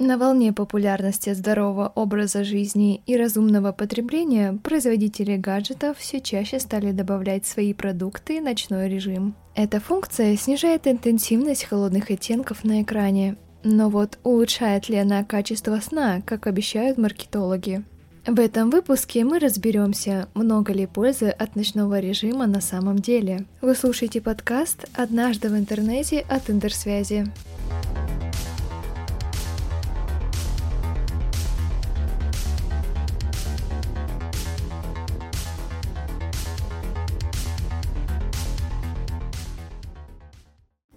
На волне популярности здорового образа жизни и разумного потребления производители гаджетов все чаще стали добавлять свои продукты ночной режим. Эта функция снижает интенсивность холодных оттенков на экране. Но вот улучшает ли она качество сна, как обещают маркетологи? В этом выпуске мы разберемся, много ли пользы от ночного режима на самом деле. Вы слушаете подкаст «Однажды в интернете» от Интерсвязи.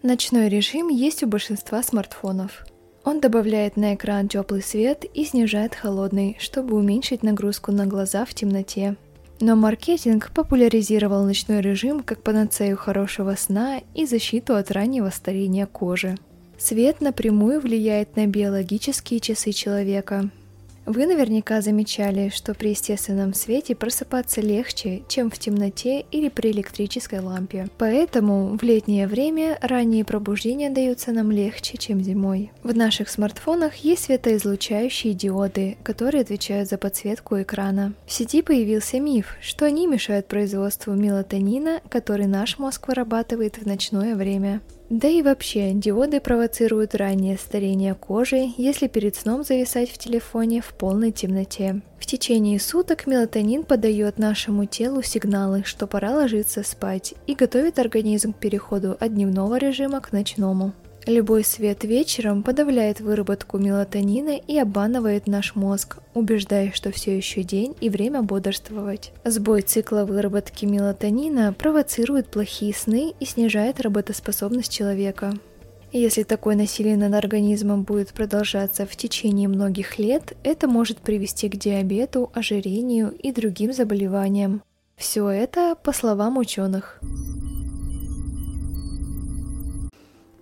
Ночной режим есть у большинства смартфонов. Он добавляет на экран теплый свет и снижает холодный, чтобы уменьшить нагрузку на глаза в темноте. Но маркетинг популяризировал ночной режим как панацею хорошего сна и защиту от раннего старения кожи. Свет напрямую влияет на биологические часы человека, вы наверняка замечали, что при естественном свете просыпаться легче, чем в темноте или при электрической лампе. Поэтому в летнее время ранние пробуждения даются нам легче, чем зимой. В наших смартфонах есть светоизлучающие диоды, которые отвечают за подсветку экрана. В сети появился миф, что они мешают производству мелатонина, который наш мозг вырабатывает в ночное время. Да и вообще, диоды провоцируют раннее старение кожи, если перед сном зависать в телефоне в полной темноте. В течение суток мелатонин подает нашему телу сигналы, что пора ложиться спать, и готовит организм к переходу от дневного режима к ночному. Любой свет вечером подавляет выработку мелатонина и обманывает наш мозг, убеждая, что все еще день и время бодрствовать. Сбой цикла выработки мелатонина провоцирует плохие сны и снижает работоспособность человека. Если такое насилие над организмом будет продолжаться в течение многих лет, это может привести к диабету, ожирению и другим заболеваниям. Все это по словам ученых.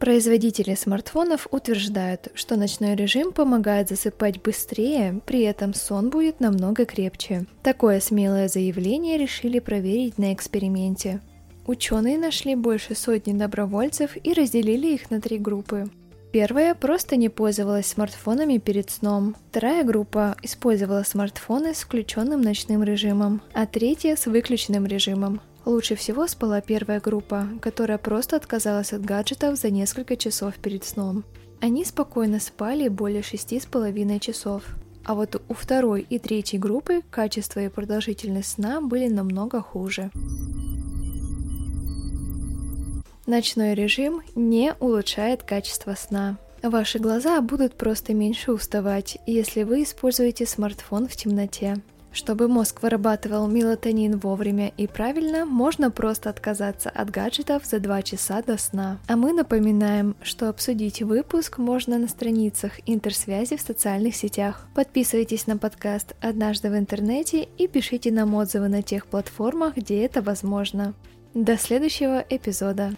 Производители смартфонов утверждают, что ночной режим помогает засыпать быстрее, при этом сон будет намного крепче. Такое смелое заявление решили проверить на эксперименте. Ученые нашли больше сотни добровольцев и разделили их на три группы. Первая просто не пользовалась смартфонами перед сном. Вторая группа использовала смартфоны с включенным ночным режимом, а третья с выключенным режимом. Лучше всего спала первая группа, которая просто отказалась от гаджетов за несколько часов перед сном. Они спокойно спали более шести с половиной часов. А вот у второй и третьей группы качество и продолжительность сна были намного хуже. Ночной режим не улучшает качество сна. Ваши глаза будут просто меньше уставать, если вы используете смартфон в темноте. Чтобы мозг вырабатывал мелатонин вовремя и правильно, можно просто отказаться от гаджетов за 2 часа до сна. А мы напоминаем, что обсудить выпуск можно на страницах интерсвязи в социальных сетях. Подписывайтесь на подкаст «Однажды в интернете» и пишите нам отзывы на тех платформах, где это возможно. До следующего эпизода.